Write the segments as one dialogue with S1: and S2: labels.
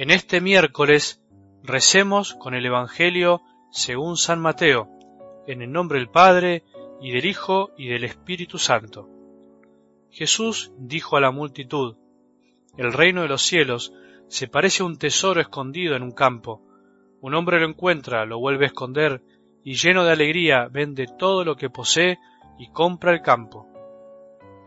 S1: En este miércoles recemos con el Evangelio según San Mateo, en el nombre del Padre, y del Hijo, y del Espíritu Santo. Jesús dijo a la multitud, El reino de los cielos se parece a un tesoro escondido en un campo. Un hombre lo encuentra, lo vuelve a esconder, y lleno de alegría vende todo lo que posee y compra el campo.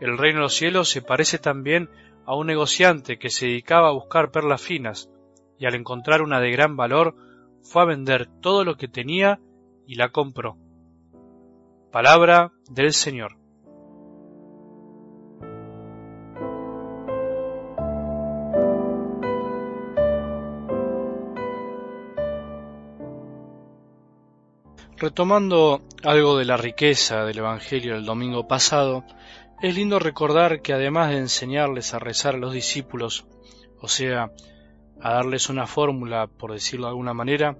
S1: El reino de los cielos se parece también a un negociante que se dedicaba a buscar perlas finas, y al encontrar una de gran valor, fue a vender todo lo que tenía y la compró. Palabra del Señor. Retomando algo de la riqueza del Evangelio del domingo pasado, es lindo recordar que además de enseñarles a rezar a los discípulos, o sea, a darles una fórmula, por decirlo de alguna manera,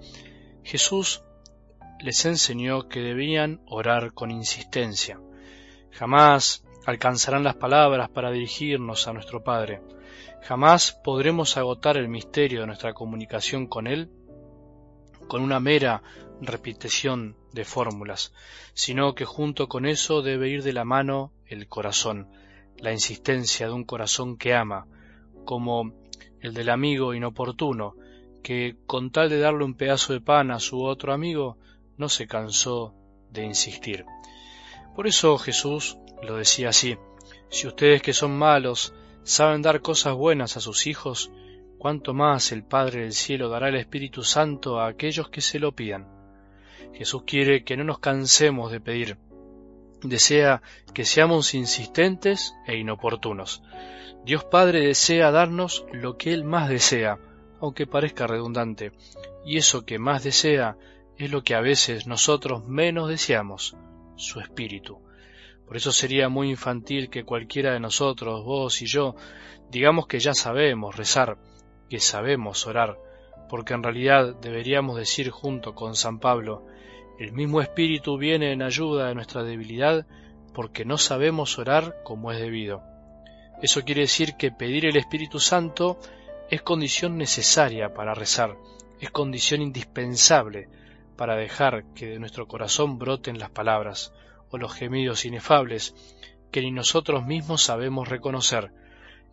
S1: Jesús les enseñó que debían orar con insistencia. Jamás alcanzarán las palabras para dirigirnos a nuestro Padre. Jamás podremos agotar el misterio de nuestra comunicación con Él con una mera repetición de fórmulas, sino que junto con eso debe ir de la mano el corazón, la insistencia de un corazón que ama, como el del amigo inoportuno, que con tal de darle un pedazo de pan a su otro amigo, no se cansó de insistir. Por eso Jesús lo decía así, si ustedes que son malos saben dar cosas buenas a sus hijos, cuánto más el Padre del cielo dará el Espíritu Santo a aquellos que se lo pidan. Jesús quiere que no nos cansemos de pedir, desea que seamos insistentes e inoportunos. Dios Padre desea darnos lo que Él más desea, aunque parezca redundante, y eso que más desea es lo que a veces nosotros menos deseamos, su espíritu. Por eso sería muy infantil que cualquiera de nosotros, vos y yo, digamos que ya sabemos rezar, que sabemos orar, porque en realidad deberíamos decir junto con San Pablo, el mismo Espíritu viene en ayuda de nuestra debilidad porque no sabemos orar como es debido. Eso quiere decir que pedir el Espíritu Santo es condición necesaria para rezar, es condición indispensable para dejar que de nuestro corazón broten las palabras o los gemidos inefables que ni nosotros mismos sabemos reconocer,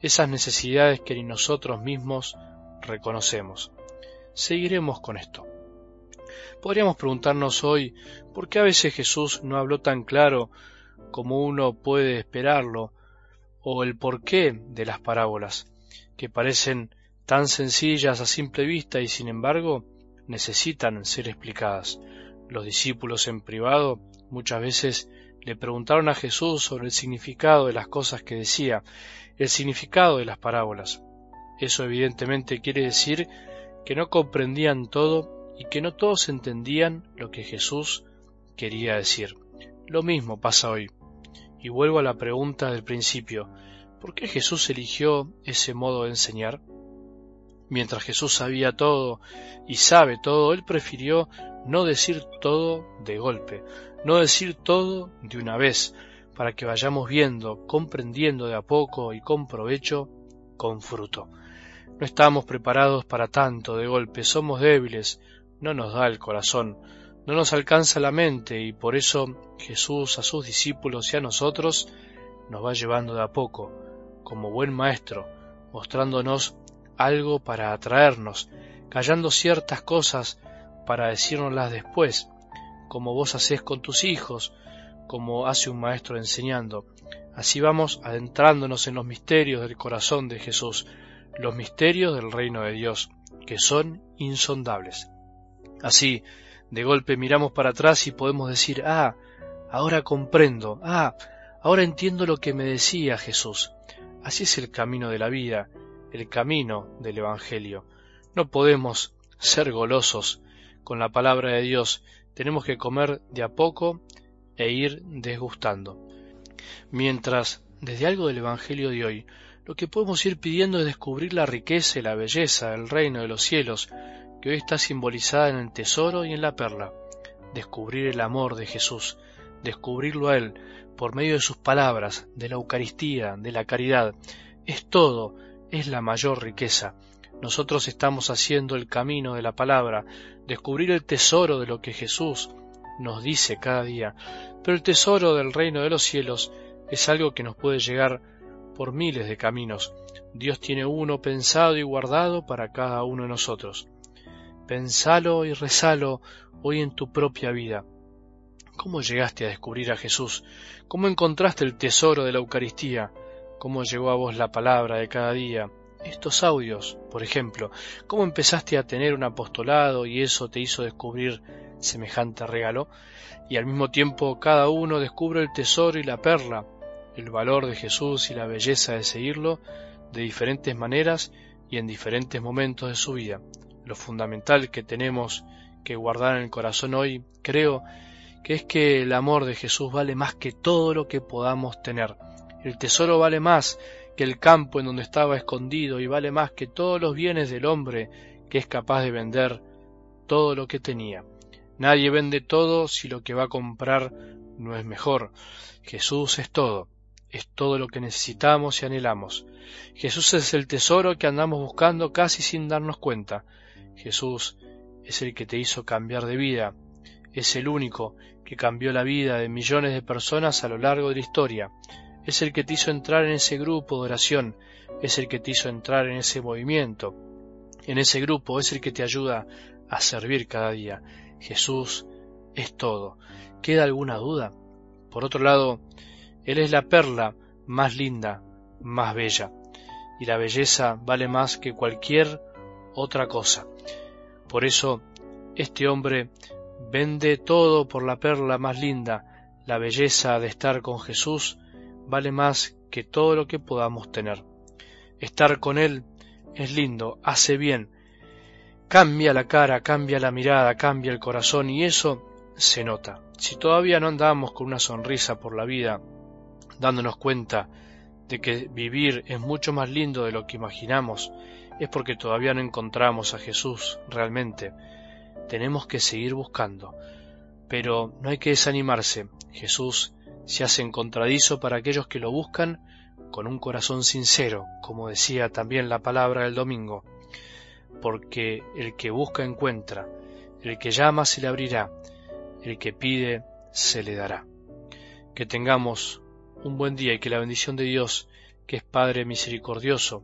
S1: esas necesidades que ni nosotros mismos reconocemos. Seguiremos con esto. Podríamos preguntarnos hoy por qué a veces Jesús no habló tan claro como uno puede esperarlo, o el porqué de las parábolas, que parecen tan sencillas a simple vista y sin embargo necesitan ser explicadas. Los discípulos en privado muchas veces le preguntaron a Jesús sobre el significado de las cosas que decía, el significado de las parábolas. Eso evidentemente quiere decir que no comprendían todo y que no todos entendían lo que Jesús quería decir. Lo mismo pasa hoy. Y vuelvo a la pregunta del principio, ¿por qué Jesús eligió ese modo de enseñar? Mientras Jesús sabía todo y sabe todo, Él prefirió no decir todo de golpe, no decir todo de una vez, para que vayamos viendo, comprendiendo de a poco y con provecho, con fruto. No estamos preparados para tanto de golpe, somos débiles, no nos da el corazón, no nos alcanza la mente y por eso Jesús a sus discípulos y a nosotros nos va llevando de a poco, como buen maestro, mostrándonos algo para atraernos, callando ciertas cosas para decírnoslas después, como vos hacés con tus hijos, como hace un maestro enseñando. Así vamos adentrándonos en los misterios del corazón de Jesús, los misterios del reino de Dios, que son insondables. Así, de golpe miramos para atrás y podemos decir, ah, ahora comprendo, ah, ahora entiendo lo que me decía Jesús. Así es el camino de la vida, el camino del Evangelio. No podemos ser golosos con la palabra de Dios, tenemos que comer de a poco e ir desgustando. Mientras, desde algo del Evangelio de hoy, lo que podemos ir pidiendo es descubrir la riqueza y la belleza del reino de los cielos, que hoy está simbolizada en el tesoro y en la perla. Descubrir el amor de Jesús, descubrirlo a Él por medio de sus palabras, de la Eucaristía, de la caridad, es todo, es la mayor riqueza. Nosotros estamos haciendo el camino de la palabra, descubrir el tesoro de lo que Jesús nos dice cada día, pero el tesoro del reino de los cielos es algo que nos puede llegar por miles de caminos. Dios tiene uno pensado y guardado para cada uno de nosotros. Pensalo y rezalo hoy en tu propia vida. ¿Cómo llegaste a descubrir a Jesús? ¿Cómo encontraste el tesoro de la Eucaristía? ¿Cómo llegó a vos la palabra de cada día? Estos audios, por ejemplo, ¿cómo empezaste a tener un apostolado y eso te hizo descubrir semejante regalo? Y al mismo tiempo cada uno descubre el tesoro y la perla, el valor de Jesús y la belleza de seguirlo de diferentes maneras y en diferentes momentos de su vida. Lo fundamental que tenemos que guardar en el corazón hoy, creo, que es que el amor de Jesús vale más que todo lo que podamos tener. El tesoro vale más que el campo en donde estaba escondido y vale más que todos los bienes del hombre que es capaz de vender todo lo que tenía. Nadie vende todo si lo que va a comprar no es mejor. Jesús es todo, es todo lo que necesitamos y anhelamos. Jesús es el tesoro que andamos buscando casi sin darnos cuenta. Jesús es el que te hizo cambiar de vida, es el único que cambió la vida de millones de personas a lo largo de la historia. Es el que te hizo entrar en ese grupo de oración, es el que te hizo entrar en ese movimiento, en ese grupo, es el que te ayuda a servir cada día. Jesús es todo. ¿Queda alguna duda? Por otro lado, Él es la perla más linda, más bella, y la belleza vale más que cualquier otra cosa. Por eso, este hombre Vende todo por la perla más linda, la belleza de estar con Jesús vale más que todo lo que podamos tener. Estar con Él es lindo, hace bien, cambia la cara, cambia la mirada, cambia el corazón y eso se nota. Si todavía no andamos con una sonrisa por la vida, dándonos cuenta de que vivir es mucho más lindo de lo que imaginamos, es porque todavía no encontramos a Jesús realmente tenemos que seguir buscando. Pero no hay que desanimarse. Jesús se hace encontradizo para aquellos que lo buscan con un corazón sincero, como decía también la palabra del domingo, porque el que busca encuentra, el que llama se le abrirá, el que pide se le dará. Que tengamos un buen día y que la bendición de Dios, que es Padre misericordioso,